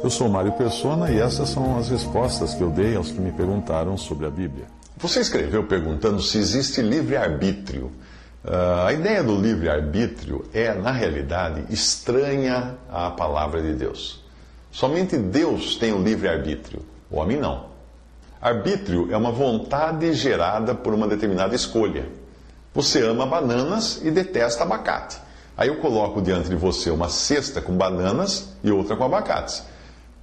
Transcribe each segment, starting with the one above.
Eu sou Mário Persona e essas são as respostas que eu dei aos que me perguntaram sobre a Bíblia. Você escreveu perguntando se existe livre-arbítrio. Uh, a ideia do livre-arbítrio é, na realidade, estranha à palavra de Deus. Somente Deus tem o livre-arbítrio, o homem não. Arbítrio é uma vontade gerada por uma determinada escolha. Você ama bananas e detesta abacate. Aí eu coloco diante de você uma cesta com bananas e outra com abacates.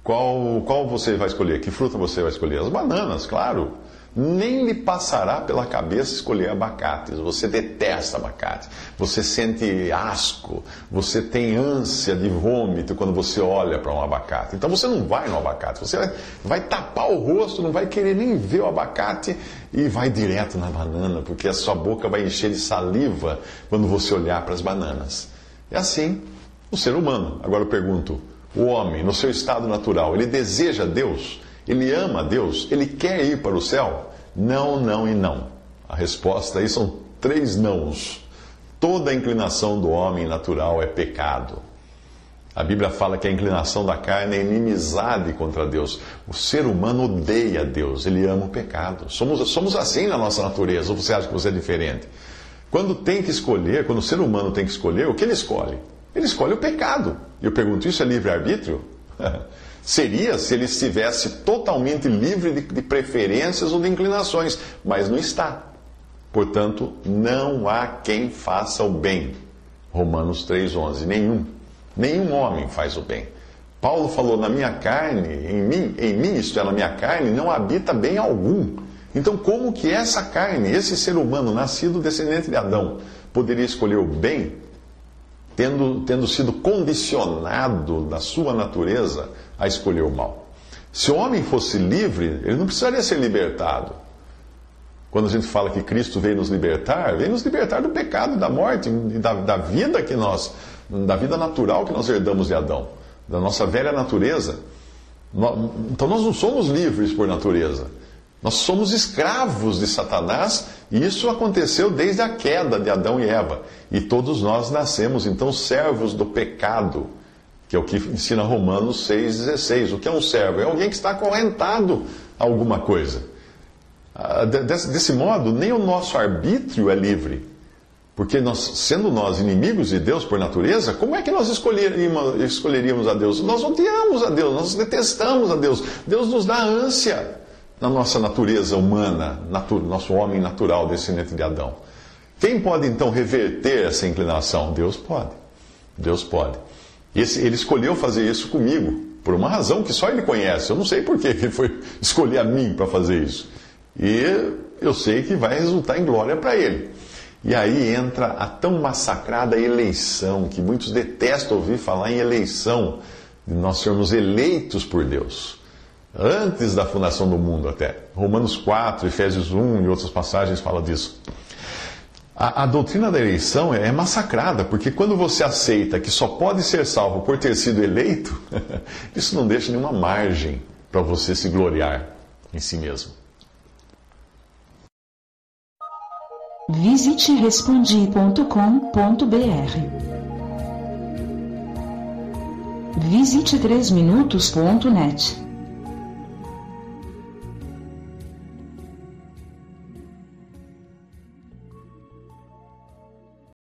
Qual, qual você vai escolher? Que fruta você vai escolher? As bananas, claro. Nem lhe passará pela cabeça escolher abacates. Você detesta abacate. Você sente asco. Você tem ânsia de vômito quando você olha para um abacate. Então você não vai no abacate. Você vai, tapar o rosto, não vai querer nem ver o abacate e vai direto na banana, porque a sua boca vai encher de saliva quando você olhar para as bananas. É assim o ser humano. Agora eu pergunto o homem, no seu estado natural, ele deseja Deus? Ele ama Deus? Ele quer ir para o céu? Não, não e não. A resposta aí são três nãos. Toda inclinação do homem natural é pecado. A Bíblia fala que a inclinação da carne é inimizade contra Deus. O ser humano odeia Deus, ele ama o pecado. Somos, somos assim na nossa natureza, ou você acha que você é diferente? Quando tem que escolher, quando o ser humano tem que escolher, o que ele escolhe? Ele escolhe o pecado. Eu pergunto: isso é livre-arbítrio? Seria se ele estivesse totalmente livre de, de preferências ou de inclinações, mas não está. Portanto, não há quem faça o bem. Romanos 3,11. Nenhum. Nenhum homem faz o bem. Paulo falou: na minha carne, em mim, em mim, isto é, na minha carne, não habita bem algum. Então, como que essa carne, esse ser humano nascido descendente de Adão, poderia escolher o bem tendo, tendo sido condicionado da sua natureza a escolher o mal. Se o homem fosse livre, ele não precisaria ser libertado. Quando a gente fala que Cristo veio nos libertar, veio nos libertar do pecado, da morte, da, da vida que nós, da vida natural que nós herdamos de Adão, da nossa velha natureza. Então nós não somos livres por natureza. Nós somos escravos de Satanás e isso aconteceu desde a queda de Adão e Eva. E todos nós nascemos então servos do pecado, que é o que ensina Romanos 6,16. O que é um servo? É alguém que está acorrentado a alguma coisa. Ah, desse, modo, nem o nosso arbítrio é livre. Porque nós, sendo nós inimigos de Deus por natureza, como é que nós escolheríamos, escolheríamos a Deus? Nós odiamos a Deus, nós detestamos a Deus. Deus nos dá ânsia na nossa natureza humana, natu nosso homem natural descendente de Adão. Quem pode então reverter essa inclinação? Deus pode. Deus pode. Esse, ele escolheu fazer isso comigo, por uma razão que só ele conhece. Eu não sei por que ele foi escolher a mim para fazer isso. E eu sei que vai resultar em glória para ele. E aí entra a tão massacrada eleição, que muitos detestam ouvir falar em eleição, de nós sermos eleitos por Deus antes da fundação do mundo até. Romanos 4, Efésios 1 e outras passagens falam disso. A, a, doutrina da eleição é massacrada, porque quando você aceita que só pode ser salvo por ter sido eleito, isso não deixa nenhuma margem para você se gloriar em si mesmo. Visite respondi.com.br. Visite 3minutos.net.